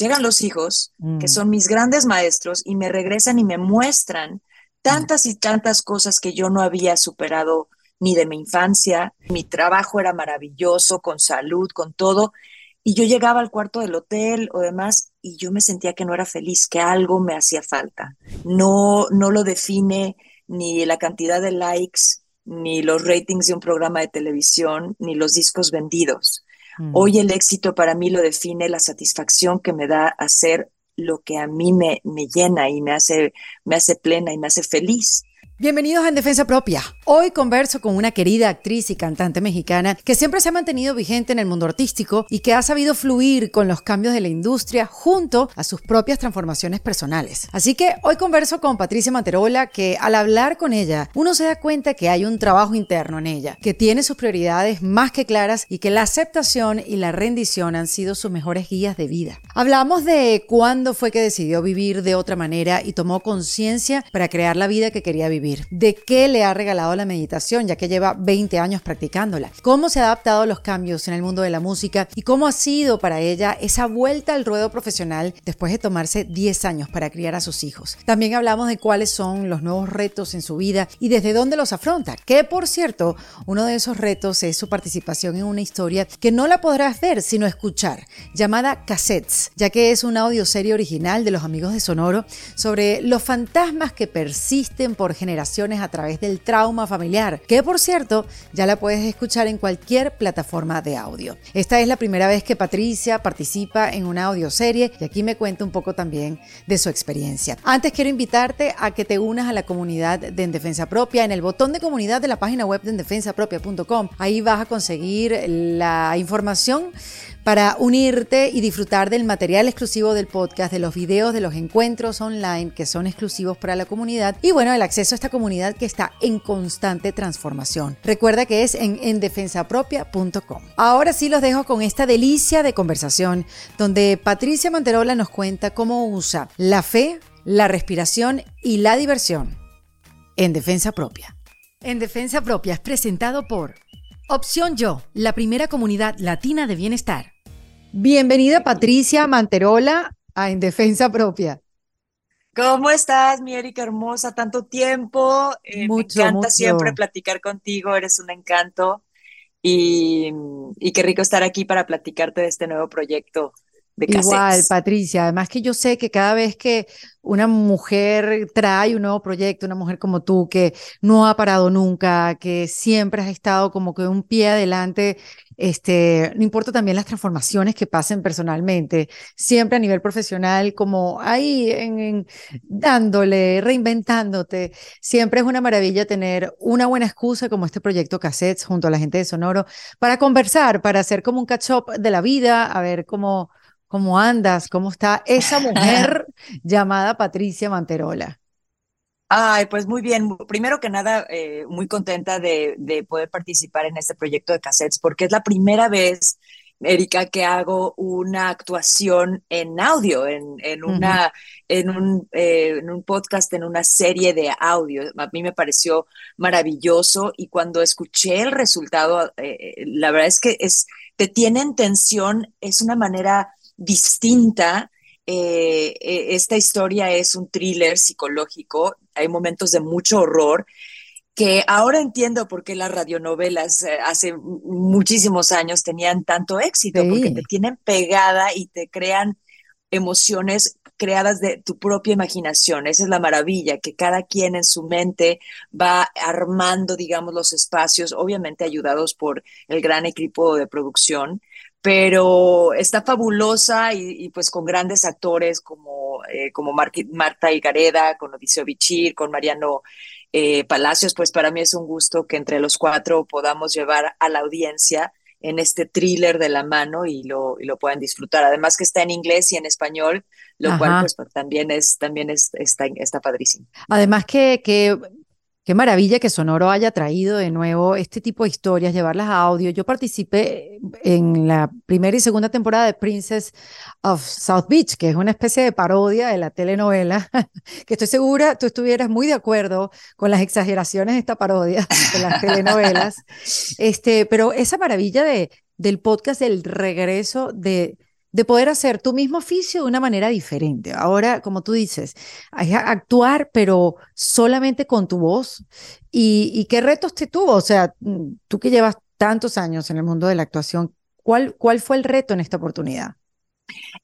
llegan los hijos, que mm. son mis grandes maestros, y me regresan y me muestran tantas y tantas cosas que yo no había superado ni de mi infancia. Mi trabajo era maravilloso, con salud, con todo. Y yo llegaba al cuarto del hotel o demás y yo me sentía que no era feliz, que algo me hacía falta. No, no lo define ni la cantidad de likes, ni los ratings de un programa de televisión, ni los discos vendidos. Mm. Hoy el éxito para mí lo define la satisfacción que me da hacer lo que a mí me, me llena y me hace, me hace plena y me hace feliz. Bienvenidos a En Defensa Propia. Hoy converso con una querida actriz y cantante mexicana que siempre se ha mantenido vigente en el mundo artístico y que ha sabido fluir con los cambios de la industria junto a sus propias transformaciones personales. Así que hoy converso con Patricia Manterola que al hablar con ella uno se da cuenta que hay un trabajo interno en ella, que tiene sus prioridades más que claras y que la aceptación y la rendición han sido sus mejores guías de vida. Hablamos de cuándo fue que decidió vivir de otra manera y tomó conciencia para crear la vida que quería vivir de qué le ha regalado la meditación, ya que lleva 20 años practicándola, cómo se ha adaptado a los cambios en el mundo de la música y cómo ha sido para ella esa vuelta al ruedo profesional después de tomarse 10 años para criar a sus hijos. También hablamos de cuáles son los nuevos retos en su vida y desde dónde los afronta, que por cierto, uno de esos retos es su participación en una historia que no la podrás ver sino escuchar, llamada Cassettes, ya que es una audioserie original de los amigos de Sonoro sobre los fantasmas que persisten por a través del trauma familiar, que por cierto ya la puedes escuchar en cualquier plataforma de audio. Esta es la primera vez que Patricia participa en una audioserie y aquí me cuenta un poco también de su experiencia. Antes quiero invitarte a que te unas a la comunidad de En Defensa Propia en el botón de comunidad de la página web de endefensapropia.com. Ahí vas a conseguir la información para unirte y disfrutar del material exclusivo del podcast, de los videos, de los encuentros online que son exclusivos para la comunidad y bueno, el acceso a esta comunidad que está en constante transformación. Recuerda que es en endefensapropia.com. Ahora sí los dejo con esta delicia de conversación donde Patricia Manterola nos cuenta cómo usa la fe, la respiración y la diversión en defensa propia. En defensa propia es presentado por Opción Yo, la primera comunidad latina de bienestar. Bienvenida Patricia Manterola a En Defensa Propia. ¿Cómo estás, mi Erika hermosa? Tanto tiempo. Eh, me encanta siempre platicar contigo, eres un encanto. Y, y, qué rico estar aquí para platicarte de este nuevo proyecto de Igual, Patricia. Además que yo sé que cada vez que una mujer trae un nuevo proyecto, una mujer como tú, que no ha parado nunca, que siempre has estado como que un pie adelante, este, no importa también las transformaciones que pasen personalmente, siempre a nivel profesional, como ahí en, dándole, reinventándote, siempre es una maravilla tener una buena excusa como este proyecto Cassettes junto a la gente de Sonoro para conversar, para hacer como un catch-up de la vida, a ver cómo ¿Cómo andas? ¿Cómo está esa mujer llamada Patricia Manterola? Ay, pues muy bien. Primero que nada, eh, muy contenta de, poder participar en este proyecto de cassettes, porque es la primera vez, Erika, que hago una actuación en audio, en, en una, en, un, eh, en un podcast, en una serie de audio. A mí me pareció maravilloso y cuando escuché el resultado, eh, la verdad es que es, te tiene en tensión, es una manera distinta. Eh, e, esta historia es un thriller psicológico, hay momentos de mucho horror que ahora entiendo por qué las radionovelas eh, hace muchísimos años tenían tanto éxito, porque te tienen pegada y te crean emociones creadas de tu propia imaginación. Esa es la maravilla, que cada quien en su mente va armando, digamos, los espacios, obviamente ayudados por el gran equipo de producción, pero está fabulosa y, pues con grandes actores como, eh, como Marta Higareda, con Odiseo Bichir, con Mariano eh, Palacios, pues para mí es un gusto que entre los cuatro podamos llevar a la audiencia en este thriller de la mano y lo, y lo puedan disfrutar. Además que está en inglés y en español, lo cual pues también es, también es, está, está padrísimo. Además que, que Qué maravilla que Sonoro haya traído de nuevo este tipo de historias, llevarlas a audio. Yo participé en la primera y segunda temporada de Princess of South Beach, que es una especie de parodia de la telenovela, que estoy segura tú estuvieras muy de acuerdo con las exageraciones de esta parodia de las telenovelas. Este, pero esa maravilla de, del podcast, del regreso de de poder hacer tu mismo oficio de una manera diferente. Ahora, como tú dices, hay actuar, pero solamente con tu voz. ¿Y, qué retos te tuvo? O sea, mm, tú que llevas tantos años en el mundo de la actuación, ¿cuál, cuál fue el reto en esta oportunidad?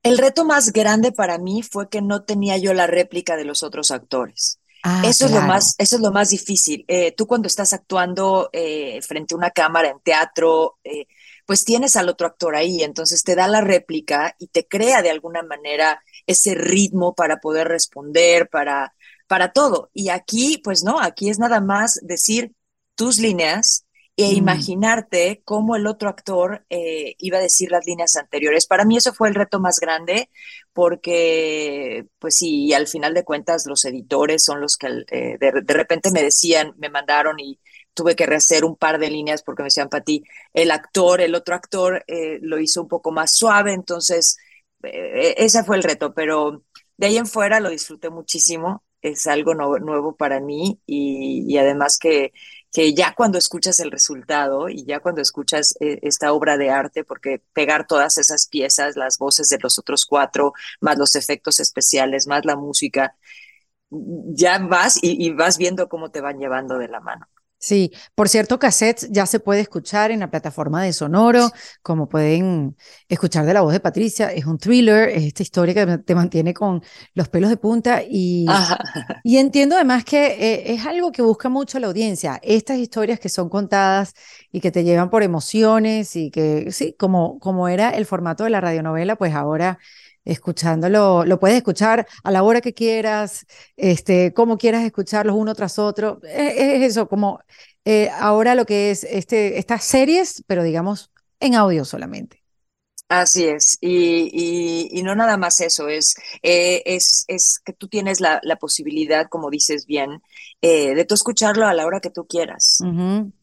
El reto más grande para mí fue que no tenía yo la réplica de los otros actores. Ah, eso, es lo más, eso es lo más difícil. Eh, tú cuando estás actuando eh, frente a una cámara en teatro, eh, pues tienes al otro actor ahí, entonces te da la réplica y te crea de alguna manera ese ritmo para poder responder, para, para todo. Y aquí, pues no, aquí es nada más decir tus líneas e mm. imaginarte cómo el otro actor eh, iba a decir las líneas anteriores. Para mí eso fue el reto más grande porque, pues sí, al final de cuentas los editores son los que eh, de, de, repente me decían, me mandaron y tuve que rehacer un par de líneas porque me decían, ti el actor, el otro actor eh, lo hizo un poco más suave, entonces eh, ese fue el reto, pero de ahí en fuera lo disfruté muchísimo, es algo nuevo para mí y, además que, que ya cuando escuchas el resultado y ya cuando escuchas eh, esta obra de arte, porque pegar todas esas piezas, las voces de los otros cuatro, más los efectos especiales, más la música, ya vas y vas viendo cómo te van llevando de la mano. Sí, por cierto, cassettes ya se puede escuchar en la plataforma de Sonoro, como pueden escuchar de la voz de Patricia. Es un thriller, es esta historia que te mantiene con los pelos de punta y, y entiendo además que eh, es algo que busca mucho la audiencia. Estas historias que son contadas y que te llevan por emociones y que, sí, como, como era el formato de la radionovela, pues ahora escuchándolo, lo puedes escuchar a la hora que quieras, este, como quieras escucharlos uno tras otro. Es, eso, como eh, ahora lo que es este, estas series, pero digamos en audio solamente. Así es, y, y, no nada más eso, es, eh, es, es, que tú tienes la, la posibilidad, como dices bien, eh, de tú escucharlo a la hora que tú quieras.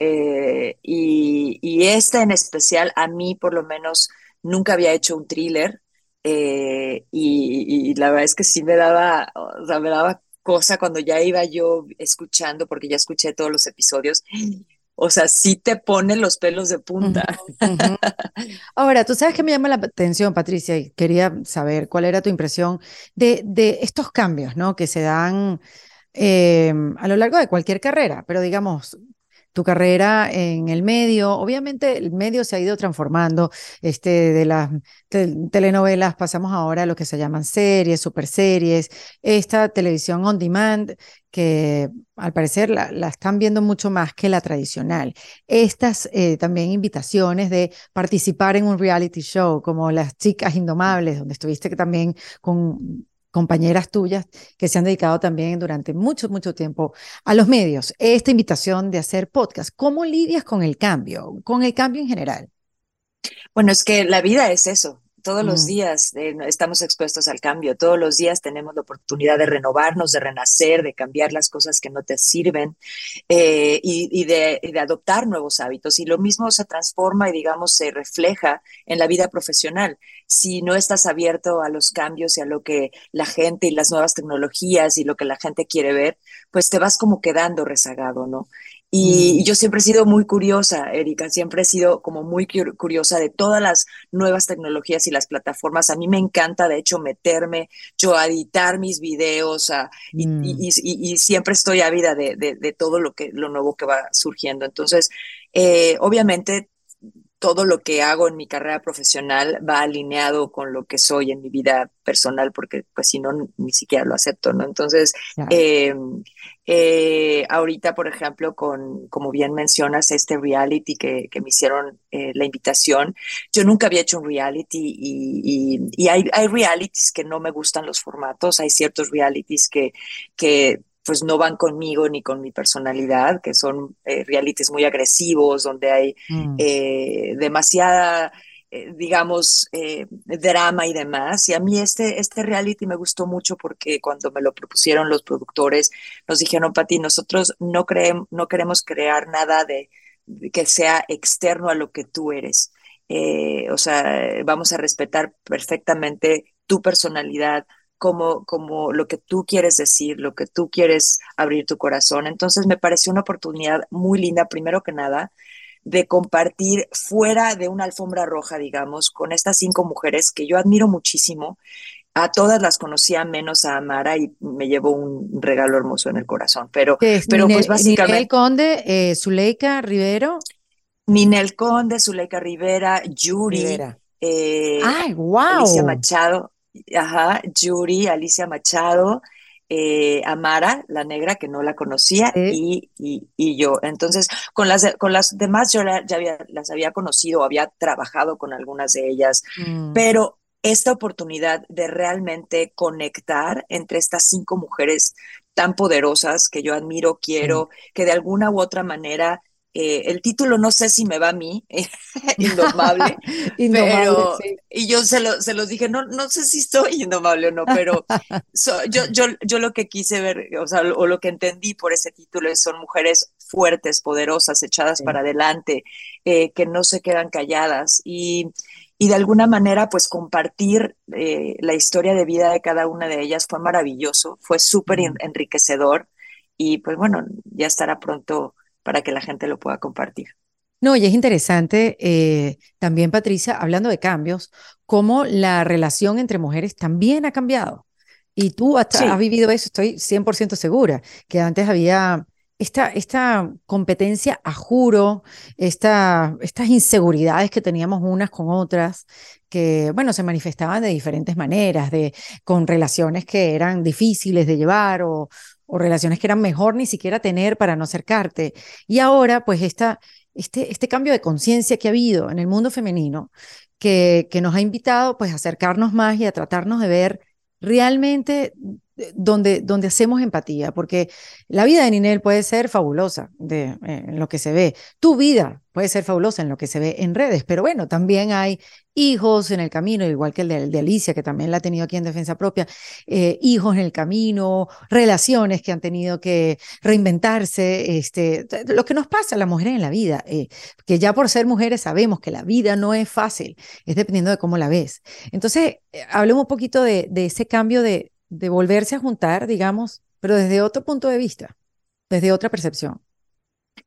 y, y esta en especial, a mí por lo menos, nunca había hecho un thriller, eh, y, la verdad es que sí me daba, o sea, me daba cosa cuando ya iba yo escuchando, porque ya escuché todos los episodios. O sea, sí te pone los pelos de punta. Ahora, tú sabes que me llama la atención, Patricia, y quería saber cuál era tu impresión de, de estos cambios, ¿no? Que se dan eh, a lo largo de cualquier carrera, pero digamos, tu carrera en el medio. Obviamente el medio se ha ido transformando. Este, de las telenovelas pasamos ahora a lo que se llaman series, super series, esta televisión on demand que al parecer la, están viendo mucho más que la tradicional. Estas eh, también invitaciones de participar en un reality show como Las Chicas Indomables, donde estuviste también con compañeras tuyas que se han dedicado también durante mucho, mucho tiempo a los medios. Esta invitación de hacer podcast, ¿cómo lidias con el cambio, con el cambio en general? Bueno, es que la vida es eso. Todos los mm. días eh, estamos expuestos al cambio, todos los días tenemos la oportunidad de renovarnos, de renacer, de cambiar las cosas que no te sirven eh, y, de, de, adoptar nuevos hábitos. Y lo mismo se transforma y, digamos, se refleja en la vida profesional. Si no estás abierto a los cambios y a lo que la gente y las nuevas tecnologías y lo que la gente quiere ver, pues te vas como quedando rezagado, ¿no? Y, mm. yo siempre he sido muy curiosa, Erika, siempre he sido como muy curiosa de todas las nuevas tecnologías y las plataformas. A mí me encanta, de hecho, meterme, yo a editar mis videos mm. y, siempre estoy ávida de, de, todo lo, que, lo nuevo que va surgiendo. Entonces, eh, obviamente todo lo que hago en mi carrera profesional va alineado con lo que soy en mi vida personal, porque pues si no, ni siquiera lo acepto, ¿no? Entonces, em, eh, ahorita, por ejemplo, con, como bien mencionas, este reality que, que me hicieron eh, la invitación, yo nunca había hecho un reality y, y, hay, hay realities que no me gustan los formatos, hay ciertos realities que, que pues no van conmigo ni con mi personalidad, que son eh, realities muy agresivos, donde hay mm. eh, demasiada, eh, digamos, drama y demás. Y a mí este, este reality me gustó mucho porque cuando me lo propusieron los productores, nos dijeron, Pati, nosotros no, creemos, no queremos crear nada de, que sea externo a lo que tú eres. o sea, vamos a respetar perfectamente tu personalidad, como, como lo que tú quieres decir, lo que tú quieres abrir tu corazón. Entonces me pareció una oportunidad muy linda, primero que nada, de compartir fuera de una alfombra roja, digamos, con estas cinco mujeres que yo admiro muchísimo. A todas las conocía menos a Amara y me llevó un regalo hermoso en el corazón. Pero, pero pues básicamente. Ninel Conde, eh, Zuleika Rivero. Ninel Conde, Zuleika Rivera, Yuri. Eh, ¡Ay, wow! Alicia Machado, ajá, Yuri, Alicia Machado, eh, Amara, la negra, que no la conocía, y, y, yo. Entonces, con las, con las demás yo ya había, las había conocido, había trabajado con algunas de ellas, mm. pero esta oportunidad de realmente conectar entre estas cinco mujeres tan poderosas que yo admiro, quiero, que de alguna u otra manera eh, el título no sé si me va a mí, indomable, pero, y yo se, lo, se los dije, no, no sé si estoy indomable o no, pero yo, yo, yo lo que quise ver, o sea, o lo que entendí por ese título es son mujeres fuertes, poderosas, echadas para adelante, eh, que no se quedan calladas y, y de alguna manera pues compartir eh, la historia de vida de cada una de ellas fue maravilloso, fue súper enriquecedor y pues bueno, ya estará pronto para que la gente lo pueda compartir. No, y es interesante eh, también, Patricia, hablando de cambios, cómo la relación entre mujeres también ha cambiado. Y tú has, vivido eso, estoy 100% segura, que antes había esta, esta competencia a juro, esta, estas inseguridades que teníamos unas con otras, que, bueno, se manifestaban de diferentes maneras, de, con relaciones que eran difíciles de llevar o, o relaciones que eran mejor ni siquiera tener para no acercarte. Y ahora, pues, esta, este, este cambio de conciencia que ha habido en el mundo femenino, que, que nos ha invitado, pues, a acercarnos más y a tratarnos de ver realmente donde, donde hacemos empatía, porque la vida de Ninel puede ser fabulosa de, eh, en lo que se ve, tu vida puede ser fabulosa en lo que se ve en redes, pero bueno, también hay hijos en el camino, igual que el de, Alicia, que también la ha tenido aquí en Defensa Propia, eh, hijos en el camino, relaciones que han tenido que reinventarse, este, lo que nos pasa a las mujeres en la vida, eh, que ya por ser mujeres sabemos que la vida no es fácil, es dependiendo de cómo la ves. Entonces, hablemos un poquito de, de ese cambio de, de volverse a juntar, digamos, pero desde otro punto de vista, desde otra percepción.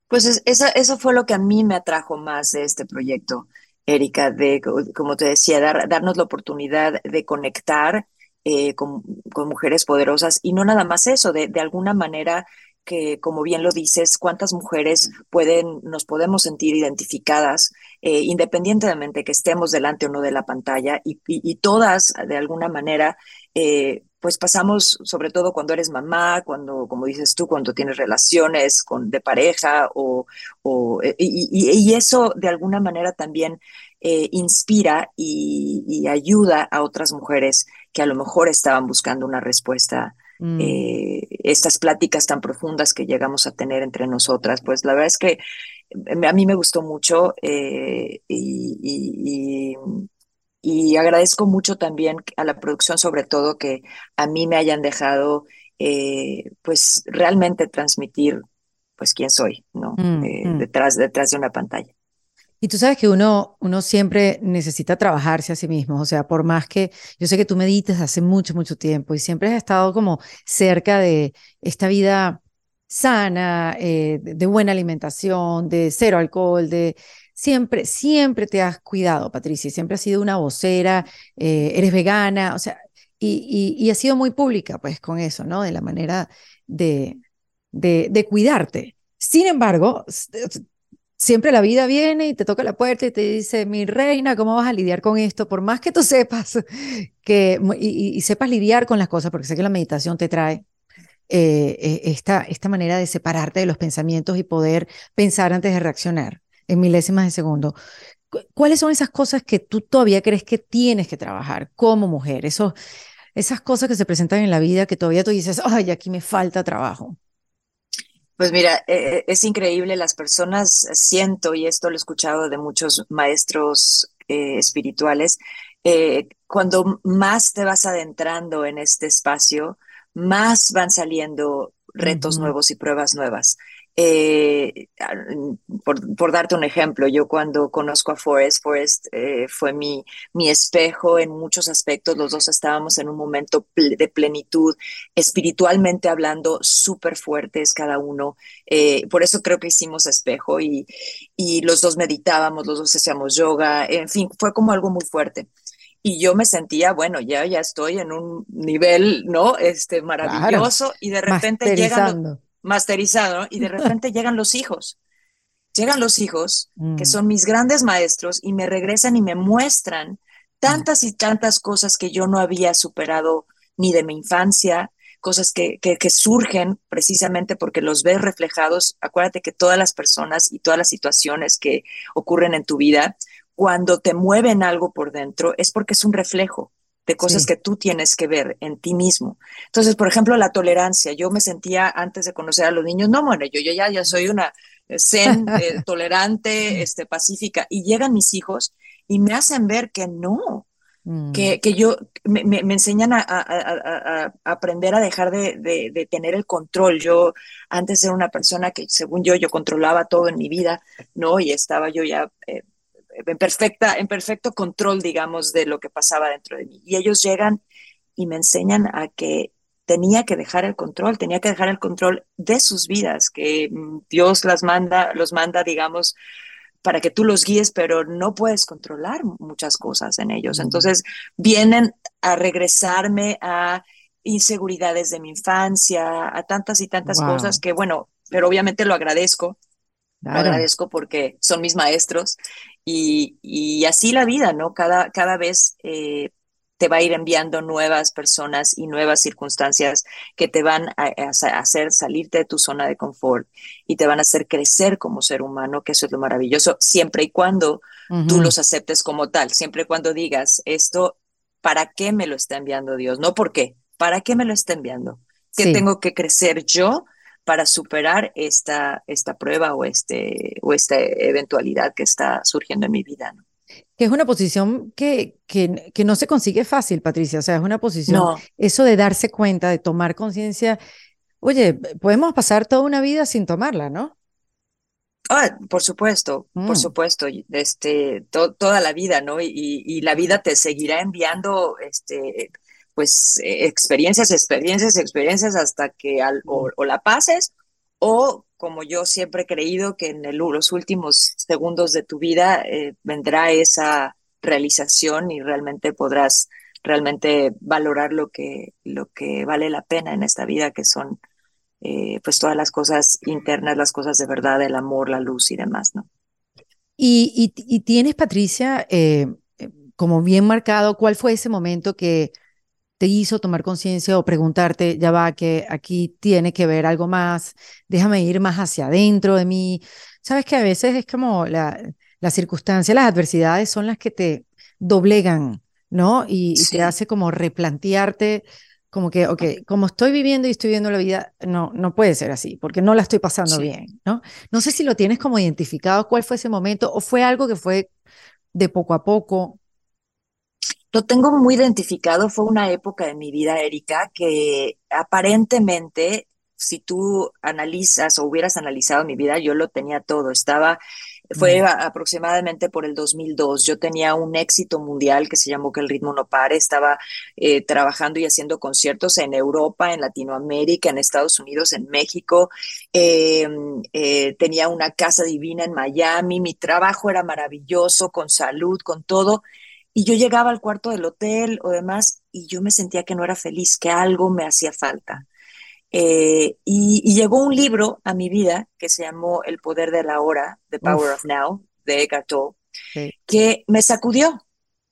Pues eso, eso fue lo que a mí me atrajo más de este proyecto, Erika, de, como te decía, darnos la oportunidad de conectar eh, con, mujeres poderosas y no nada más eso, de, de alguna manera que, como bien lo dices, cuántas mujeres pueden, nos podemos sentir identificadas, eh, independientemente que estemos delante o no de la pantalla, y, y, todas, de alguna manera, eh, pues pasamos, sobre todo cuando eres mamá, cuando, como dices tú, cuando tienes relaciones con, de pareja, o, o eh, y, eso de alguna manera también eh, inspira y, ayuda a otras mujeres que a lo mejor estaban buscando una respuesta. Mm. Eh, estas pláticas tan profundas que llegamos a tener entre nosotras, pues la verdad es que a mí me gustó mucho y, y agradezco mucho también a la producción, sobre todo, que a mí me hayan dejado, eh, pues, realmente transmitir, pues, quién soy, ¿no? Mm, eh, mm. Detrás, detrás de una pantalla. Y tú sabes que uno, uno siempre necesita trabajarse a sí mismo, o sea, por más que yo sé que tú meditas hace mucho, mucho tiempo y siempre has estado como cerca de esta vida sana, eh, de buena alimentación, de cero alcohol, de siempre, siempre te has cuidado, Patricia, siempre has sido una vocera, eh, eres vegana, o sea, y, has sido muy pública, pues, con eso, ¿no? De la manera de, de, de cuidarte. Sin embargo, siempre la vida viene y te toca la puerta y te dice, mi reina, ¿cómo vas a lidiar con esto? Por más que tú sepas que, y, sepas lidiar con las cosas, porque sé que la meditación te trae eh, e, esta, esta manera de separarte de los pensamientos y poder pensar antes de reaccionar en milésimas de segundo. ¿Cuáles son esas cosas que tú todavía crees que tienes que trabajar como mujer? Eso, esas cosas que se presentan en la vida que todavía tú dices, ay, aquí me falta trabajo. Pues mira, eh, es increíble, las personas siento, y esto lo he escuchado de muchos maestros eh, espirituales, eh, cuando más te vas adentrando en este espacio, más van saliendo retos nuevos y pruebas nuevas. Eh, por, darte un ejemplo, yo cuando conozco a Forrest, Forrest eh, fue mi, mi espejo en muchos aspectos, los dos estábamos en un momento de plenitud, espiritualmente hablando, súper fuertes cada uno, eh, por eso creo que hicimos espejo y, y los dos meditábamos, los dos hacíamos yoga, en fin, fue como algo muy fuerte. Y yo me sentía, bueno, ya, ya estoy en un nivel, ¿no? Este, maravilloso y de repente llegan masterizado, y de repente llegan los hijos. Llegan los hijos, que mm. son mis grandes maestros, y me regresan y me muestran tantas y tantas cosas que yo no había superado ni de mi infancia, cosas que, que, que, surgen precisamente porque los ves reflejados. Acuérdate que todas las personas y todas las situaciones que ocurren en tu vida, cuando te mueven algo por dentro, es porque es un reflejo de cosas que tú tienes que ver en ti mismo. Entonces, por ejemplo, la tolerancia. Yo me sentía antes de conocer a los niños, no, bueno, yo, yo ya, ya soy una zen, eh, tolerante, este, pacífica, y llegan mis hijos y me hacen ver que no, mm. que, que, yo, me, me, enseñan a, a, a, aprender a dejar de, de, de, tener el control. Yo antes era una persona que, según yo, yo controlaba todo en mi vida, ¿no? Y estaba yo ya... Eh, en, perfecta, en perfecto control, digamos, de lo que pasaba dentro de mí. Y ellos llegan y me enseñan a que tenía que dejar el control, tenía que dejar el control de sus vidas, que mm, Dios las manda, los manda, digamos, para que tú los guíes, pero no puedes controlar muchas cosas en ellos. Entonces vienen a regresarme a inseguridades de mi infancia, a tantas y tantas cosas que, bueno, pero obviamente lo agradezco, lo agradezco porque son mis maestros y, así la vida, ¿no? Cada, cada vez eh, te va a ir enviando nuevas personas y nuevas circunstancias que te van a, hacer salirte de tu zona de confort y te van a hacer crecer como ser humano, que eso es lo maravilloso, siempre y cuando tú los aceptes como tal, siempre y cuando digas esto, ¿para qué me lo está enviando Dios? No por qué, ¿para qué me lo está enviando? ¿Qué tengo que crecer yo para superar esta, esta prueba o, este, o esta eventualidad que está surgiendo en mi vida. ¿no? Que es una posición que, que, que, no se consigue fácil, Patricia. O sea, es una posición, eso de darse cuenta, de tomar conciencia. Oye, podemos pasar toda una vida sin tomarla, ¿no? Ah, por supuesto, por mm. supuesto, este, toda la vida, ¿no? Y, y, la vida te seguirá enviando este, pues eh, experiencias, experiencias, experiencias hasta que al, o, la pases o como yo siempre he creído que en los últimos segundos de tu vida eh, vendrá esa realización y realmente podrás realmente valorar lo que, lo que vale la pena en esta vida, que son eh, pues todas las cosas internas, las cosas de verdad, el amor, la luz y demás, ¿no? Y, y, tienes, Patricia, como bien marcado, ¿cuál fue ese momento que te hizo tomar conciencia o preguntarte, ya va, que aquí tiene que ver algo más, déjame ir más hacia adentro de mí. Sabes que a veces es como la, las circunstancias, las adversidades son las que te doblegan, ¿no? Y, te hace como replantearte, como que, ok, como estoy viviendo y estoy viviendo la vida, no, no puede ser así, porque no la estoy pasando bien, ¿no? No sé si lo tienes como identificado, cuál fue ese momento, o fue algo que fue de poco a poco, lo tengo muy identificado, fue una época de mi vida, Erika, que aparentemente, si tú analizas o hubieras analizado mi vida, yo lo tenía todo, estaba fue aproximadamente por el 2002. Yo tenía un éxito mundial que se llamó Que el ritmo no pare. Estaba eh, trabajando y haciendo conciertos en Europa, en Latinoamérica, en Estados Unidos, en México. Em, eh, tenía una casa divina en Miami. Mi trabajo era maravilloso, con salud, con todo. Y yo llegaba al cuarto del hotel o demás y yo me sentía que no era feliz, que algo me hacía falta. Eh, y, llegó un libro a mi vida que se llamó El poder de la hora, The Power of Now, de Eckhart Tolle, que me sacudió,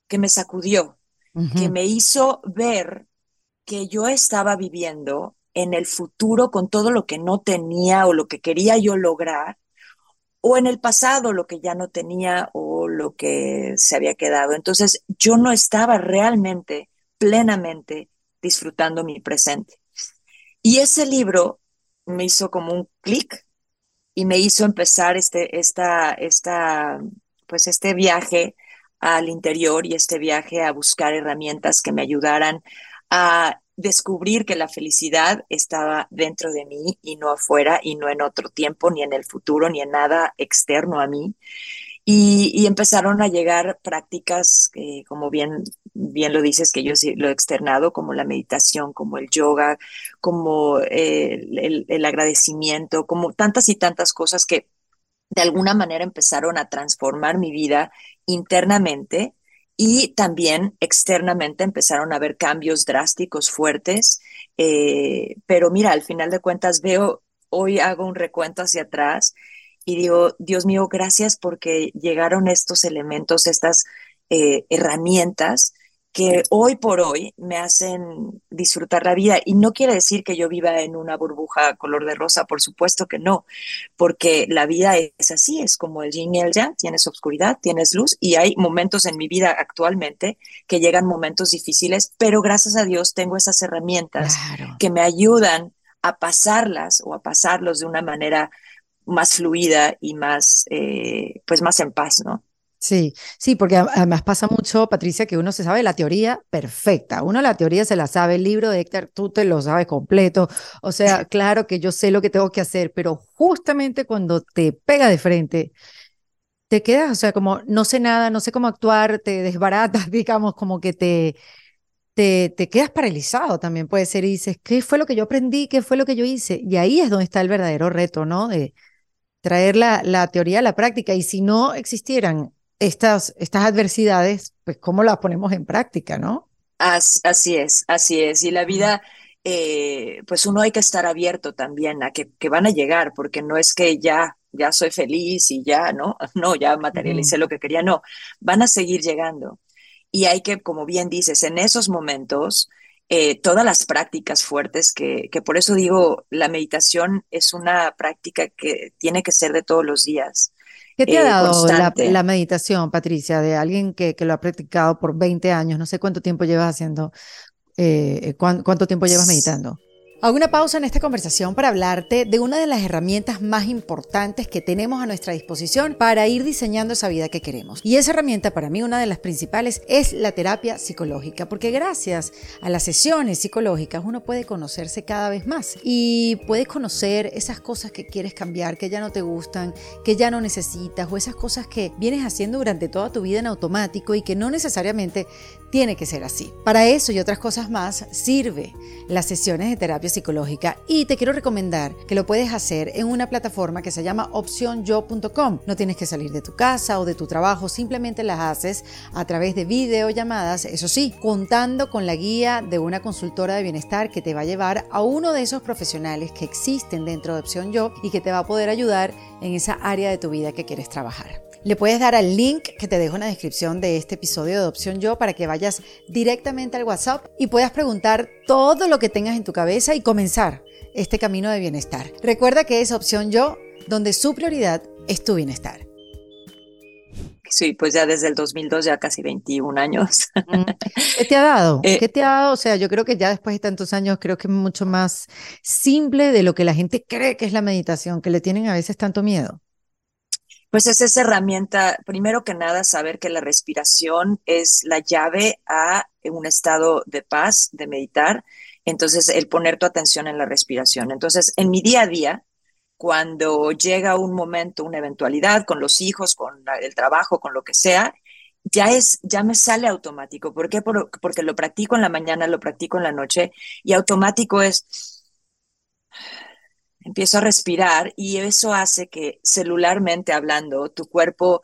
que me sacudió, que me hizo ver que yo estaba viviendo en el futuro con todo lo que no tenía o lo que quería yo lograr o en el pasado lo que ya no tenía o lo que se había quedado. Entonces yo no estaba realmente, plenamente disfrutando mi presente. Y ese libro me hizo como un clic y me hizo empezar este, esta, esta, pues este viaje al interior y este viaje a buscar herramientas que me ayudaran a descubrir que la felicidad estaba dentro de mí y no afuera y no en otro tiempo, ni en el futuro, ni en nada externo a mí. Y, empezaron a llegar prácticas, eh, como bien, bien lo dices, que yo sí lo he externado, como la meditación, como el yoga, como eh, el, agradecimiento, como tantas y tantas cosas que de alguna manera empezaron a transformar mi vida internamente y también externamente empezaron a haber cambios drásticos, fuertes. Eh, pero mira, al final de cuentas veo, hoy hago un recuento hacia atrás y digo, Dios mío, gracias porque llegaron estos elementos, estas eh, herramientas que hoy por hoy me hacen disfrutar la vida. Y no quiere decir que yo viva en una burbuja color de rosa, por supuesto que no, porque la vida es así, es como el yin y el yang, tienes oscuridad, tienes luz, y hay momentos en mi vida actualmente que llegan momentos difíciles, pero gracias a Dios tengo esas herramientas que me ayudan a pasarlas o a pasarlos de una manera más fluida y más, eh, pues más en paz, ¿no? Sí, sí, porque además pasa mucho, Patricia, que uno se sabe la teoría perfecta. Uno la teoría se la sabe, el libro de Héctor, tú te lo sabes completo. O sea, claro que yo sé lo que tengo que hacer, pero justamente cuando te pega de frente, te quedas, o sea, como no sé nada, no sé cómo actuar, te desbaratas, digamos, como que te, te, te quedas paralizado también puede ser y dices, ¿qué fue lo que yo aprendí? ¿Qué fue lo que yo hice? Y ahí es donde está el verdadero reto, ¿no? De, traer la, la teoría a la práctica. Y si no existieran estas, estas adversidades, pues cómo las ponemos en práctica, ¿no? Así, es, así es. Y la vida, eh, pues uno hay que estar abierto también a que, que, van a llegar, porque no es que ya, ya soy feliz y ya, ¿no? No, ya materialicé lo que quería, no, van a seguir llegando. Y hay que, como bien dices, en esos momentos eh, todas las prácticas fuertes, que, que por eso digo, la meditación es una práctica que tiene que ser de todos los días. ¿Qué te ha eh, dado la, meditación, Patricia, de alguien que, que, lo ha practicado por 20 años? No sé cuánto tiempo llevas haciendo, eh, cuánto tiempo llevas meditando. Hago una pausa en esta conversación para hablarte de una de las herramientas más importantes que tenemos a nuestra disposición para ir diseñando esa vida que queremos. Y esa herramienta para mí, una de las principales, es la terapia psicológica, porque gracias a las sesiones psicológicas uno puede conocerse cada vez más y puede conocer esas cosas que quieres cambiar, que ya no te gustan, que ya no necesitas o esas cosas que vienes haciendo durante toda tu vida en automático y que no necesariamente tiene que ser así. Para eso y otras cosas más sirve las sesiones de terapia psicológica y te quiero recomendar que lo puedes hacer en una plataforma que se llama opcionyo.com. No tienes que salir de tu casa o de tu trabajo, simplemente las haces a través de videollamadas, eso sí, contando con la guía de una consultora de bienestar que te va a llevar a uno de esos profesionales que existen dentro de Opción Yo y que te va a poder ayudar en esa área de tu vida que quieres trabajar. Le puedes dar al link que te dejo en la descripción de este episodio de Opción Yo para que vayas directamente al WhatsApp y puedas preguntar todo lo que tengas en tu cabeza y comenzar este camino de bienestar. Recuerda que es Opción Yo donde su prioridad es tu bienestar. Sí, pues ya desde el 2002, ya casi 21 años. ¿Qué te ha dado? Eh, ¿Qué te ha dado? O sea, yo creo que ya después de tantos años, creo que es mucho más simple de lo que la gente cree que es la meditación, que le tienen a veces tanto miedo. Pues es esa herramienta, primero que nada, saber que la respiración es la llave a un estado de paz, de meditar. Entonces, el poner tu atención en la respiración. Entonces, en mi día a día, cuando llega un momento, una eventualidad con los hijos, con el trabajo, con lo que sea, ya es, ya me sale automático. ¿Por qué? Porque lo practico en la mañana, lo practico en la noche y automático es empiezo a respirar y eso hace que celularmente hablando tu cuerpo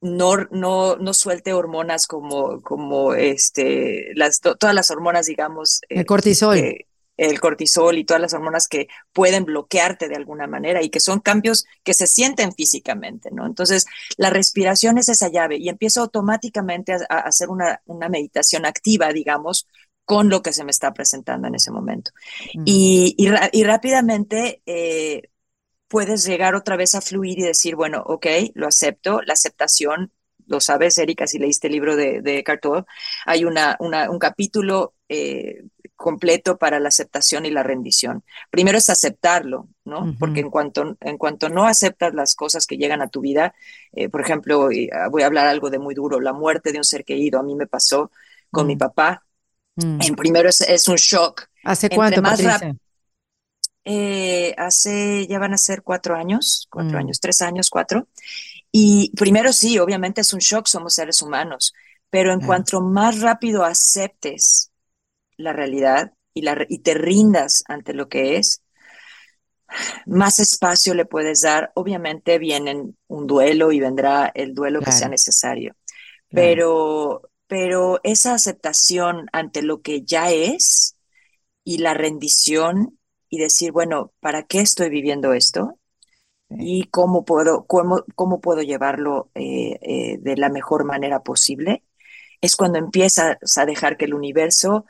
no, no, no suelte hormonas como, como este, las, todas las hormonas, digamos. El cortisol. el cortisol y todas las hormonas que pueden bloquearte de alguna manera y que son cambios que se sienten físicamente, ¿no? Entonces, la respiración es esa llave y empiezo automáticamente a, a hacer una, una meditación activa, digamos, con lo que se me está presentando en ese momento. Mm. Y, y, rápidamente eh, puedes llegar otra vez a fluir y decir, bueno, ok, lo acepto, la aceptación, lo sabes, Erika, si leíste el libro de, de Cartol, hay una, una, un capítulo eh, completo para la aceptación y la rendición. Primero es aceptarlo, ¿no? Porque en cuanto, en cuanto no aceptas las cosas que llegan a tu vida, eh, por ejemplo, voy a hablar algo de muy duro, la muerte de un ser querido, a mí me pasó con mi mm. papá, Mm. En primero es, un shock. ¿Hace cuánto, más Patricia? Eh, hace, ya van a ser cuatro años, cuatro mm. años, tres años, cuatro. Y primero sí, obviamente es un shock, somos seres humanos, pero en cuanto más rápido aceptes la realidad y, la, y te rindas ante lo que es, más espacio le puedes dar. Obviamente viene un duelo y vendrá el duelo que sea necesario, pero, pero esa aceptación ante lo que ya es y la rendición y decir, bueno, ¿para qué estoy viviendo esto? Y cómo puedo, cómo, cómo puedo llevarlo eh, eh, de la mejor manera posible, es cuando empiezas a dejar que el universo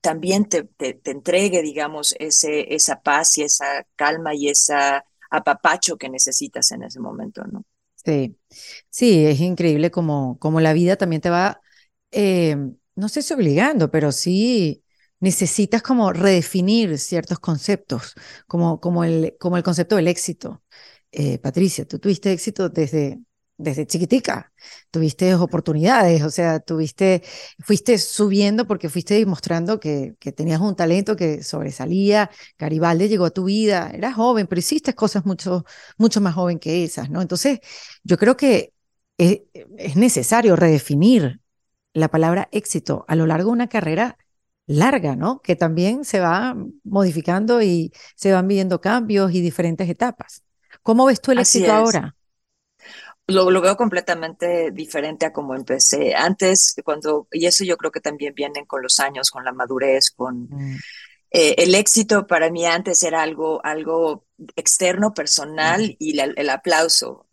también te, te, entregue, digamos, ese, esa paz y esa calma y esa apapacho que necesitas en ese momento, ¿no? Sí, sí, es increíble como, como la vida también te va, eh, no sé si obligando, pero sí necesitas como redefinir ciertos conceptos, como, como, el, como el concepto del éxito. Eh, Patricia, tú tuviste éxito desde, desde chiquitica, tuviste oportunidades, o sea, tuviste, fuiste subiendo porque fuiste demostrando que, que tenías un talento que sobresalía, Garibaldi llegó a tu vida, eras joven, pero hiciste cosas mucho, mucho más joven que esas, ¿no? Entonces, yo creo que es, es necesario redefinir la palabra éxito a lo largo de una carrera larga, ¿no? Que también se va modificando y se van viviendo cambios y diferentes etapas. ¿Cómo ves tú el éxito ahora? Lo, lo, veo completamente diferente a como empecé. Antes, cuando, y eso yo creo que también viene con los años, con la madurez, con mm. eh, el éxito para mí antes era algo, algo externo, personal y el aplauso,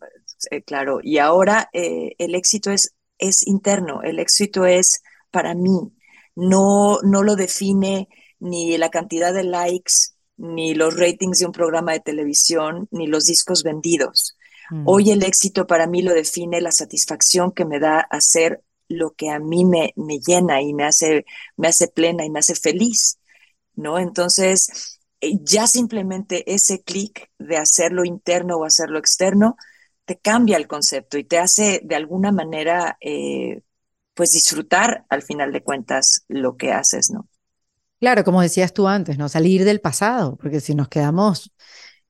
eh, claro. Y ahora eh, el éxito es, es interno, el éxito es para mí no, no lo define ni la cantidad de likes, ni los ratings de un programa de televisión, ni los discos vendidos. Mm. Hoy el éxito para mí lo define la satisfacción que me da hacer lo que a mí me, me llena y me hace, me hace plena y me hace feliz, ¿no? Entonces, eh, ya simplemente ese clic de hacerlo interno o hacerlo externo te cambia el concepto y te hace de alguna manera eh, pues disfrutar al final de cuentas lo que haces, ¿no? Claro, como decías tú antes, ¿no? Salir del pasado, porque si nos quedamos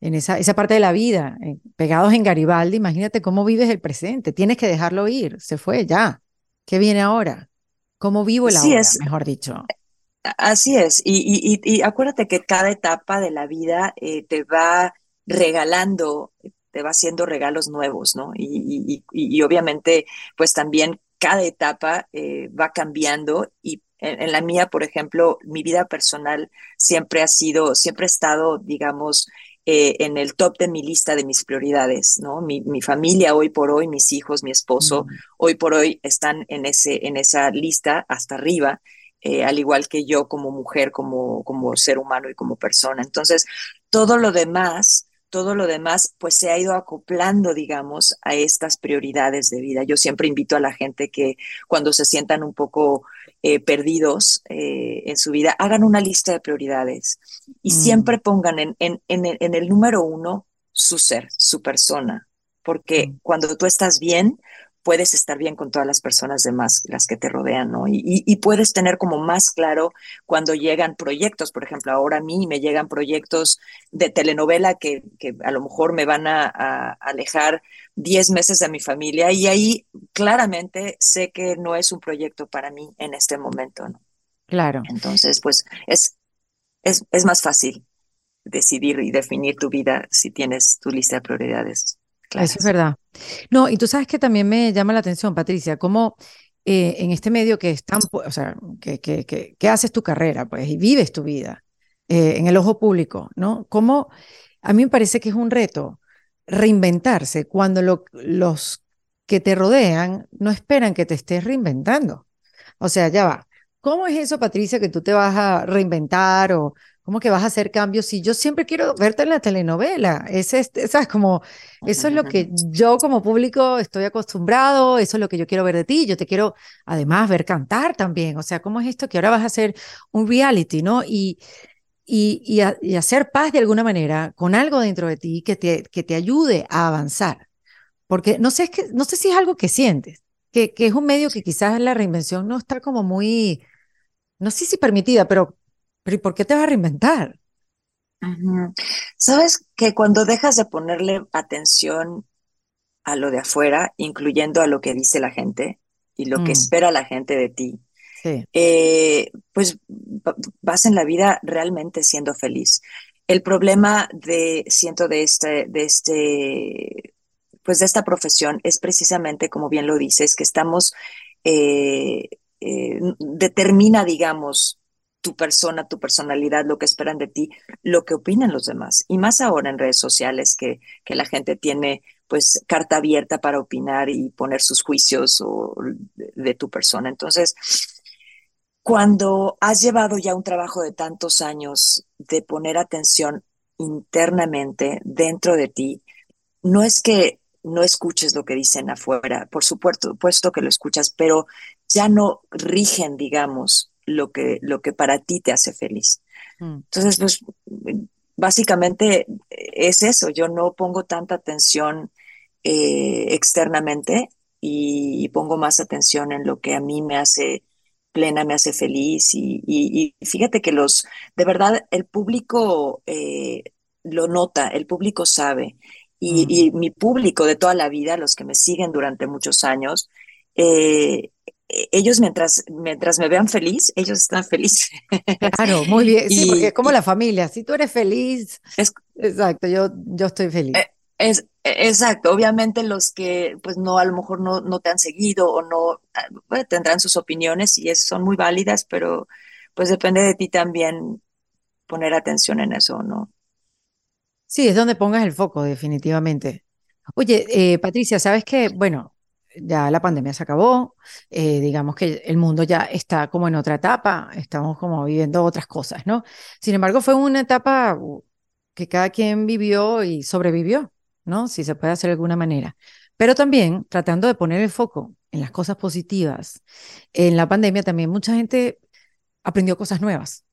en esa, esa parte de la vida, eh, pegados en Garibaldi, imagínate cómo vives el presente, tienes que dejarlo ir, se fue ya. ¿Qué viene ahora? ¿Cómo vivo el ahora, es. mejor dicho? Así es, y, y, acuérdate que cada etapa de la vida eh, te va regalando, te va haciendo regalos nuevos, ¿no? Y, y, obviamente, pues también cada etapa eh, va cambiando y en, la mía, por ejemplo, mi vida personal siempre ha sido, siempre ha estado, digamos, eh, en el top de mi lista de mis prioridades, ¿no? Mi, familia hoy por hoy, mis hijos, mi esposo, hoy por hoy están en, ese, en esa lista hasta arriba, eh, al igual que yo como mujer, como, como ser humano y como persona. Entonces, todo lo demás todo lo demás pues se ha ido acoplando, digamos, a estas prioridades de vida. Yo siempre invito a la gente que cuando se sientan un poco eh, perdidos eh, en su vida, hagan una lista de prioridades y mm. siempre pongan en, en, en, el, número uno su ser, su persona, porque mm. cuando tú estás bien, puedes estar bien con todas las personas demás, las que te rodean, ¿no? Y, puedes tener como más claro cuando llegan proyectos, por ejemplo, ahora a mí me llegan proyectos de telenovela que, que a lo mejor me van a, alejar 10 meses de mi familia y ahí claramente sé que no es un proyecto para mí en este momento, ¿no? Claro. Entonces, pues es, es, es más fácil decidir y definir tu vida si tienes tu lista de prioridades. Eso es verdad. No, y tú sabes que también me llama la atención, Patricia, cómo eh, en este medio que es tan, o sea, que, que, que, haces tu carrera, pues, y vives tu vida eh, en el ojo público, ¿no? Cómo a mí me parece que es un reto reinventarse cuando los que te rodean no esperan que te estés reinventando. O sea, ya va. ¿Cómo es eso, Patricia, que tú te vas a reinventar o ¿Cómo que vas a hacer cambios si yo siempre quiero verte en la telenovela? Es este, ¿sabes? Como, eso es lo que yo como público estoy acostumbrado, eso es lo que yo quiero ver de ti, yo te quiero además ver cantar también, o sea, ¿cómo es esto que ahora vas a hacer un reality, ¿no? Y, y, y, hacer paz de alguna manera con algo dentro de ti que te, que te ayude a avanzar. Porque no sé, es que, no sé si es algo que sientes, que, que es un medio que quizás la reinvención no está como muy no sé si permitida, pero, pero ¿y por qué te vas a reinventar? Sabes que cuando dejas de ponerle atención a lo de afuera, incluyendo a lo que dice la gente y lo que mm. espera la gente de ti, eh, pues vas en la vida realmente siendo feliz. El problema de, siento, de este, de este, pues de esta profesión es precisamente, como bien lo dices, que estamos, eh, eh, determina, digamos, tu persona, tu personalidad, lo que esperan de ti, lo que opinan los demás. Y más ahora en redes sociales que, que la gente tiene pues carta abierta para opinar y poner sus juicios o, de, tu persona. Entonces, cuando has llevado ya un trabajo de tantos años de poner atención internamente dentro de ti, no es que no escuches lo que dicen afuera, por supuesto, puesto que lo escuchas, pero ya no rigen, digamos, lo que, lo que para ti te hace feliz. Mm. Entonces, pues básicamente es eso, yo no pongo tanta atención eh, externamente y, pongo más atención en lo que a mí me hace plena, me hace feliz y, fíjate que los, de verdad, el público eh, lo nota, el público sabe y, mm. mi público de toda la vida, los que me siguen durante muchos años, eh, ellos mientras, mientras me vean feliz, ellos están felices. Claro, muy bien. Sí, porque es como la familia. Si tú eres feliz, es, exacto, yo, yo estoy feliz. Eh, es, e-, exacto, obviamente los que pues no, a lo mejor no, no te han seguido o no, ah, tendrán sus opiniones y es, son muy válidas, pero pues depende de ti también poner atención en eso, ¿no? Sí, es donde pongas el foco, definitivamente. Oye, eh, Patricia, ¿sabes qué? Bueno, ya la pandemia se acabó, eh, digamos que el mundo ya está como en otra etapa, estamos como viviendo otras cosas, ¿no? Sin embargo, fue una etapa que cada quien vivió y sobrevivió, ¿no? Si se puede hacer de alguna manera. Pero también tratando de poner el foco en las cosas positivas. En la pandemia también mucha gente aprendió cosas nuevas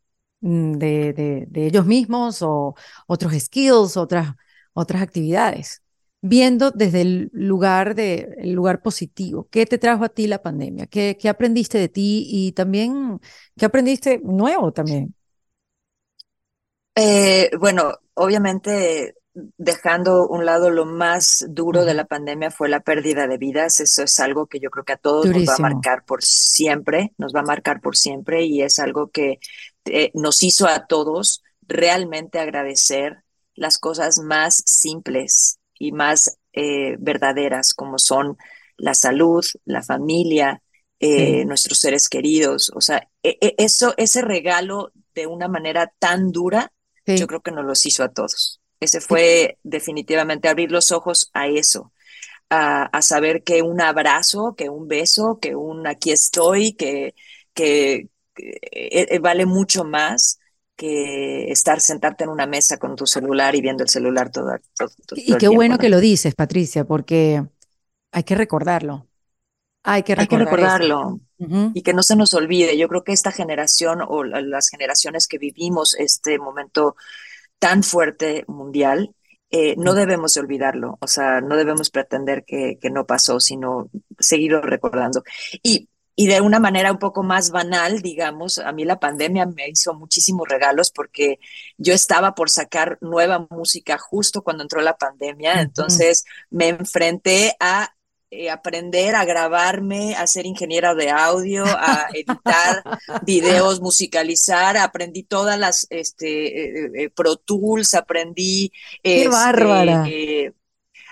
mm, de, de, de ellos mismos o otros skills, otras, otras actividades viendo desde el lugar, de, el lugar positivo. ¿Qué te trajo a ti la pandemia? ¿Qué, qué aprendiste de ti y también qué aprendiste nuevo también? Eh, bueno, obviamente dejando un lado lo más duro de la pandemia fue la pérdida de vidas. Eso es algo que yo creo que a todos nos va a marcar por siempre, nos va a marcar por siempre y es algo que eh, nos hizo a todos realmente agradecer las cosas más simples y más eh, verdaderas, como son la salud, la familia, eh, nuestros seres queridos. O sea, e, e, eso, ese regalo de una manera tan dura, yo creo que nos los hizo a todos. Ese fue definitivamente abrir los ojos a eso, a, saber que un abrazo, que un beso, que un aquí estoy, que, que, eh, vale mucho más que estar sentarte en una mesa con tu celular y viendo el celular todo, todo, Y qué bueno que lo dices, Patricia, porque hay que recordarlo. Hay que, recordarlo. Y que no se nos olvide. Yo creo que esta generación o las generaciones que vivimos este momento tan fuerte mundial, eh, no debemos olvidarlo. O sea, no debemos pretender que, que no pasó, sino seguirlo recordando. Y y de una manera un poco más banal, digamos, a mí la pandemia me hizo muchísimos regalos porque yo estaba por sacar nueva música justo cuando entró la pandemia, entonces me enfrenté a eh, aprender a grabarme, a ser ingeniera de audio, a editar videos, musicalizar, aprendí todas las este, eh, eh, Pro Tools, aprendí... ¡Qué este, bárbara!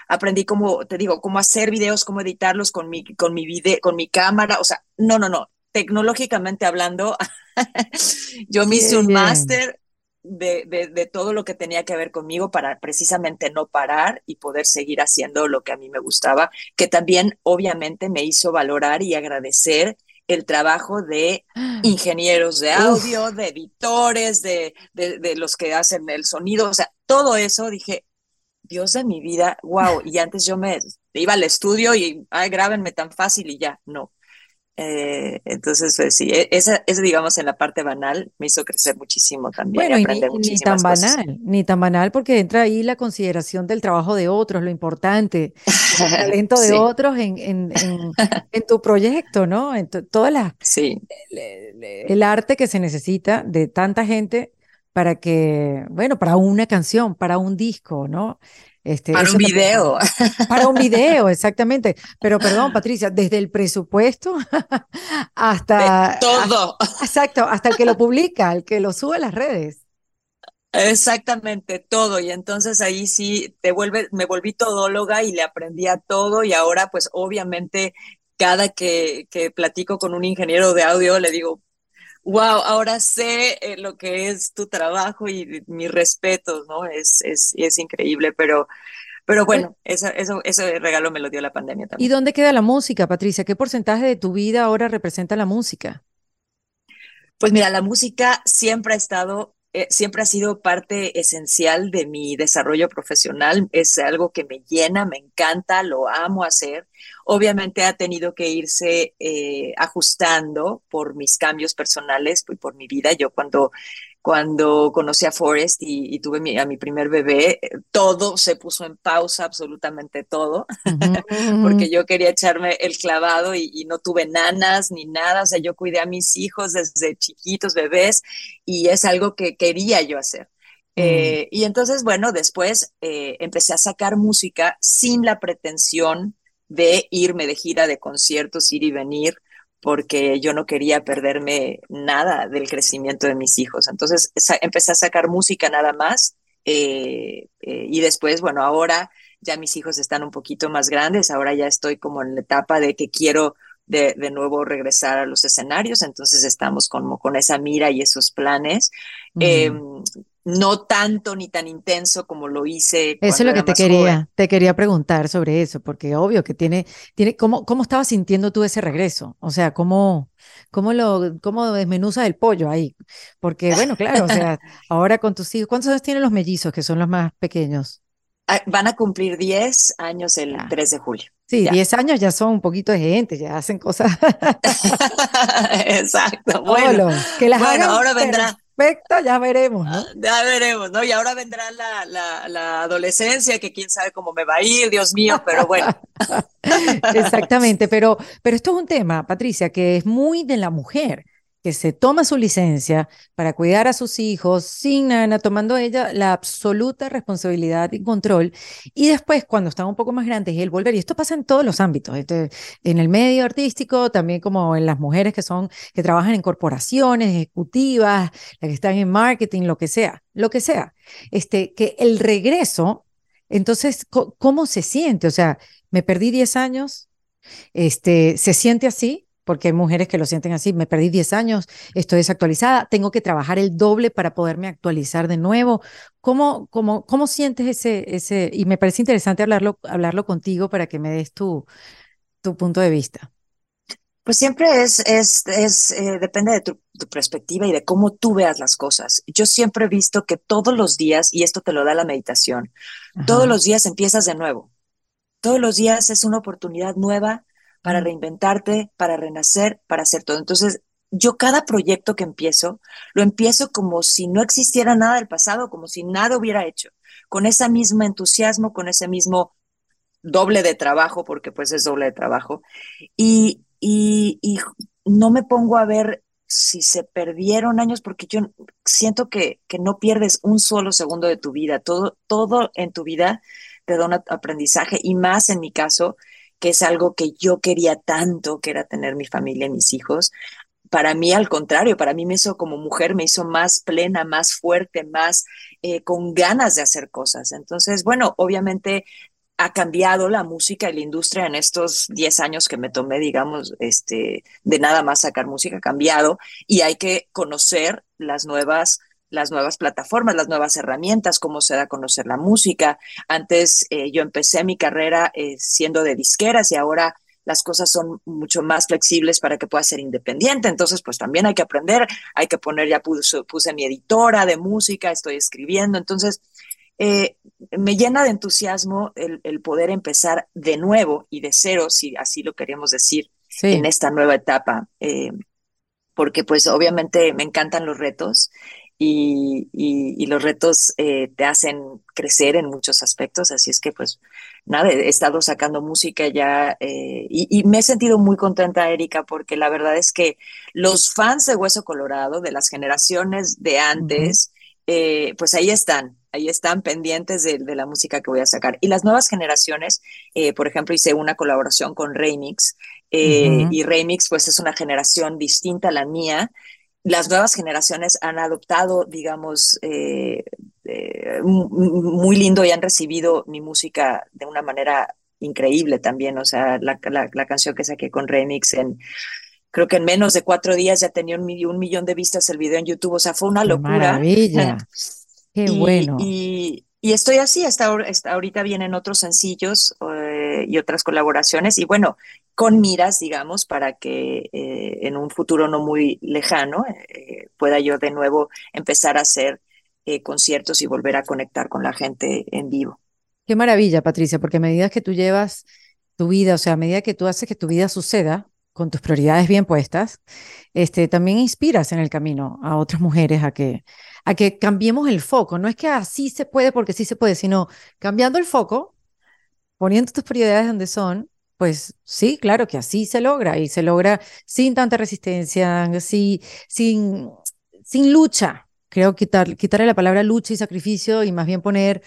Aprendí cómo, te digo, cómo hacer videos, cómo editarlos con mi, con mi video, con mi cámara, o sea, no, no, no, tecnológicamente hablando, yo me hice un máster de, de, de, todo lo que tenía que ver conmigo para precisamente no parar y poder seguir haciendo lo que a mí me gustaba, que también obviamente me hizo valorar y agradecer el trabajo de ingenieros de audio, de editores, de, de, de, los que hacen el sonido, o sea, todo eso dije, Dios de mi vida, wow, y antes yo me iba al estudio y, ay, grábenme tan fácil y ya, no. Eh, entonces, pues, sí, e, esa, digamos, en la parte banal me hizo crecer muchísimo también. Bueno, y ni, tan banal, ni tan banal, porque entra ahí la consideración del trabajo de otros, lo importante, el talento de otros en, en, en, tu proyecto, ¿no? En toda la, sí. el arte que se necesita de tanta gente para que, bueno, para una canción, para un disco, ¿no? Este, para un video. Para un video, exactamente. Pero perdón, Patricia, desde el presupuesto hasta... todo. exacto, hasta el que lo publica, el que lo sube a las redes. Exactamente, todo. Y entonces ahí sí te vuelve, me volví todóloga y le aprendí a todo y ahora pues obviamente cada que, que platico con un ingeniero de audio le digo, wow, ahora sé eh, lo que es tu trabajo y mi respeto, ¿no? Es, es, es increíble, pero, pero bueno, eso, eso, ese regalo me lo dio la pandemia también. ¿Y dónde queda la música, Patricia? ¿Qué porcentaje de tu vida ahora representa la música? Pues mira, la música siempre ha estado eh, siempre ha sido parte esencial de mi desarrollo profesional. Es algo que me llena, me encanta, lo amo hacer. Obviamente ha tenido que irse eh, ajustando por mis cambios personales y por mi vida. Yo cuando cuando conocí a Forrest y, tuve a mi primer bebé, eh, todo se puso en pausa, absolutamente todo, porque yo quería echarme el clavado y, no tuve nanas ni nada, o sea, yo cuidé a mis hijos desde chiquitos, bebés, y es algo que quería yo hacer. Mm. Eh, y entonces, bueno, después eh, empecé a sacar música sin la pretensión de irme de gira de conciertos, ir y venir porque yo no quería perderme nada del crecimiento de mis hijos. Entonces empecé a sacar música nada más eh, eh, y después, bueno, ahora ya mis hijos están un poquito más grandes, ahora ya estoy como en la etapa de que quiero de, de nuevo regresar a los escenarios, entonces estamos como con esa mira y esos planes no tanto ni tan intenso como lo hice. Eso es lo que te quería, te quería preguntar sobre eso, porque obvio que tiene, tiene, ¿cómo, cómo estabas sintiendo tú ese regreso? O sea, ¿cómo, cómo lo, cómo desmenuza el pollo ahí? Porque, bueno, claro, o sea, ahora con tus hijos, ¿cuántos años tienen los mellizos, que son los más pequeños? Ah, van a cumplir 10 años el 3 de julio. Sí, 10 años ya son un poquito de gente, ya hacen cosas. Exacto. Bueno, que las bueno ahora vendrá perfecto, ya veremos, ¿no? Ah, ya veremos, ¿no? Y ahora vendrá la, la, la, adolescencia, que quién sabe cómo me va a ir, Dios mío, pero bueno. Exactamente, pero, pero esto es un tema, Patricia, que es muy de la mujer que se toma su licencia para cuidar a sus hijos sin nada, tomando ella la absoluta responsabilidad y control. Y después, cuando están un poco más grandes, el volver, y esto pasa en todos los ámbitos, este, en el medio artístico, también como en las mujeres que son, que trabajan en corporaciones ejecutivas, las que están en marketing, lo que sea, lo que sea. Este, que el regreso, entonces, ¿cómo se siente? O sea, me perdí 10 años, este, ¿se siente así? Porque hay mujeres que lo sienten así, me perdí 10 años, estoy desactualizada, tengo que trabajar el doble para poderme actualizar de nuevo. ¿Cómo, cómo, cómo sientes ese, ese, y me parece interesante hablarlo, hablarlo contigo para que me des tu, tu punto de vista? Pues siempre es, es, es eh, depende de tu, perspectiva y de cómo tú veas las cosas. Yo siempre he visto que todos los días, y esto te lo da la meditación, todos los días empiezas de nuevo. Todos los días es una oportunidad nueva para reinventarte, para renacer, para hacer todo. Entonces, yo cada proyecto que empiezo, lo empiezo como si no existiera nada del pasado, como si nada hubiera hecho, con ese mismo entusiasmo, con ese mismo doble de trabajo, porque pues es doble de trabajo, y, y, y no me pongo a ver si se perdieron años, porque yo siento que, que no pierdes un solo segundo de tu vida, todo, todo en tu vida te da un aprendizaje, y más en mi caso, que es algo que yo quería tanto, que era tener mi familia y mis hijos. Para mí, al contrario, para mí me hizo como mujer, me hizo más plena, más fuerte, más eh, con ganas de hacer cosas. Entonces, bueno, obviamente ha cambiado la música y la industria en estos 10 años que me tomé, digamos, este, de nada más sacar música, ha cambiado y hay que conocer las nuevas las nuevas plataformas, las nuevas herramientas, cómo se da a conocer la música. Antes eh, yo empecé mi carrera eh, siendo de disqueras y ahora las cosas son mucho más flexibles para que pueda ser independiente. Entonces, pues también hay que aprender, hay que poner, ya puse, puse mi editora de música, estoy escribiendo. Entonces, eh, me llena de entusiasmo el, el, poder empezar de nuevo y de cero, si así lo queremos decir, en esta nueva etapa. Eh, porque pues obviamente me encantan los retos y, y, los retos eh, te hacen crecer en muchos aspectos, así es que pues nada, he estado sacando música ya eh, y, me he sentido muy contenta, Erika, porque la verdad es que los fans de Hueso Colorado, de las generaciones de antes, eh, pues ahí están, ahí están pendientes de, de, la música que voy a sacar. Y las nuevas generaciones, por ejemplo, hice una colaboración con Remix, y Remix pues es una generación distinta a la mía, las nuevas generaciones han adoptado, digamos, eh, eh, muy lindo y han recibido mi música de una manera increíble también. O sea, la, canción que saqué con Remix en, creo que en menos de cuatro días ya tenía un, millón de vistas el video en YouTube. O sea, fue una locura. Maravilla. Qué bueno. Y, estoy así, hasta, hasta, ahorita vienen otros sencillos eh, y otras colaboraciones. Y bueno, con miras, digamos, para que eh, en un futuro no muy lejano eh, pueda yo de nuevo empezar a hacer conciertos y volver a conectar con la gente en vivo. Qué maravilla, Patricia, porque a medida que tú llevas tu vida, o sea, a medida que tú haces que tu vida suceda con tus prioridades bien puestas, este, también inspiras en el camino a otras mujeres a que, a que cambiemos el foco. No es que así se puede porque sí se puede, sino cambiando el foco, poniendo tus prioridades donde son pues sí, claro que así se logra y se logra sin tanta resistencia, sin, sin, sin lucha. Creo quitar, quitarle la palabra lucha y sacrificio y más bien poner,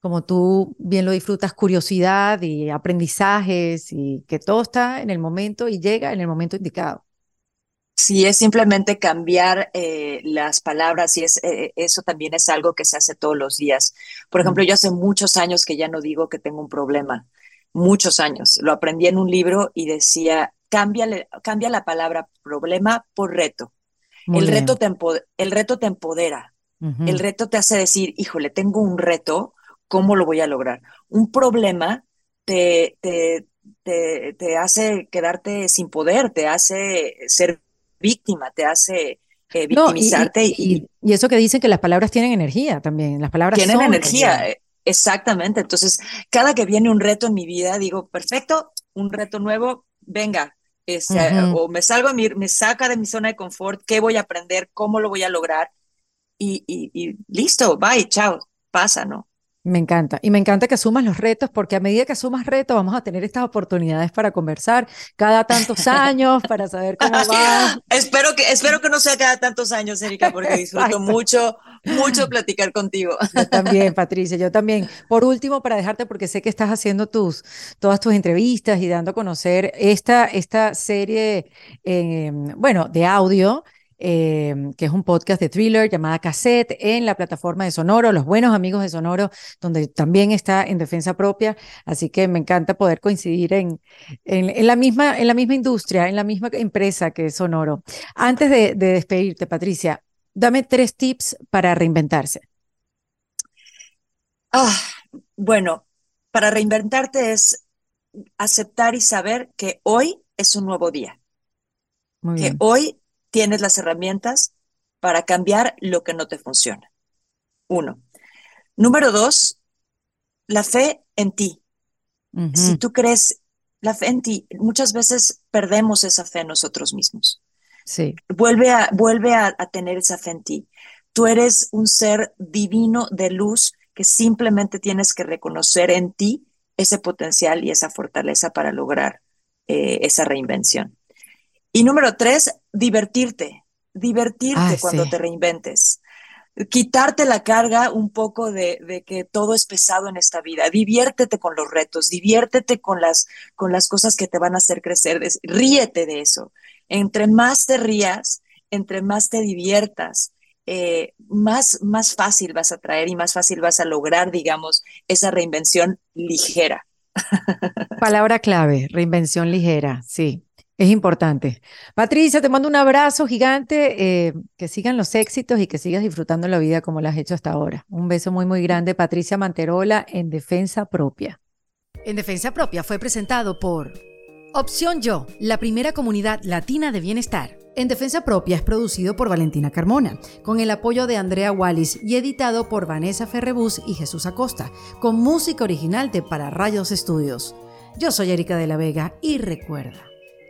como tú bien lo disfrutas, curiosidad y aprendizajes y que todo está en el momento y llega en el momento indicado. Sí, es simplemente cambiar eh, las palabras y es, eh, eso también es algo que se hace todos los días. Por ejemplo, yo hace muchos años que ya no digo que tengo un problema muchos años. Lo aprendí en un libro y decía, cambia, cambia la palabra problema por reto. el reto, te el reto te empodera. El reto te hace decir, híjole, tengo un reto, ¿cómo lo voy a lograr? Un problema te, te, te, hace quedarte sin poder, te hace ser víctima, te hace eh, victimizarte. y, y, eso que dicen que las palabras tienen energía también, las palabras tienen energía. Exactamente. Entonces, cada que viene un reto en mi vida, digo, perfecto, un reto nuevo, venga, este, o me salgo, me saca de mi zona de confort, qué voy a aprender, cómo lo voy a lograr, y, y, y listo, bye, chao, pasa, ¿no? Me encanta. Y me encanta que asumas los retos, porque a medida que asumas retos, vamos a tener estas oportunidades para conversar cada tantos años, para saber cómo va. espero, que, espero que no sea cada tantos años, Erika, porque disfruto mucho, mucho platicar contigo. Yo también, Patricia, yo también. Por último, para dejarte, porque sé que estás haciendo tus, todas tus entrevistas y dando a conocer esta, esta serie, eh, bueno, de audio Em, que es un podcast de thriller llamada Cassette en la plataforma de Sonoro, los buenos amigos de Sonoro, donde también está en defensa propia. Así que me encanta poder coincidir en, en, la, misma, en la misma industria, en la misma empresa que es Sonoro. Antes de, despedirte, Patricia, dame tres tips para reinventarse. Ah, bueno, para reinventarte es aceptar y saber que hoy es un nuevo día. que hoy tienes las herramientas para cambiar lo que no te funciona. Uno. Número dos, la fe en ti. Si tú crees la fe en ti, muchas veces perdemos esa fe en nosotros mismos. Sí. Vuelve a, vuelve a, a tener esa fe en ti. Tú eres un ser divino de luz que simplemente tienes que reconocer en ti ese potencial y esa fortaleza para lograr eh, esa reinvención. Y número tres, divertirte, divertirte ah, cuando te reinventes. Quitarte la carga un poco de, que todo es pesado en esta vida. Diviértete con los retos, diviértete con las, con las cosas que te van a hacer crecer. Ríete de eso. Entre más te rías, entre más te diviertas, eh, más, más fácil vas a traer y más fácil vas a lograr, digamos, esa reinvención ligera. Palabra clave, reinvención ligera, sí. Es importante. Patricia, te mando un abrazo gigante, eh, que sigan los éxitos y que sigas disfrutando la vida como lo has hecho hasta ahora. Un beso muy, muy grande, Patricia Manterola, en Defensa Propia. En Defensa Propia fue presentado por Opción Yo, la primera comunidad latina de bienestar. En Defensa Propia es producido por Valentina Carmona, con el apoyo de Andrea Wallis y editado por Vanessa Ferrebus y Jesús Acosta, con música original de Para Rayos Estudios. Yo soy Erika de la Vega y recuerda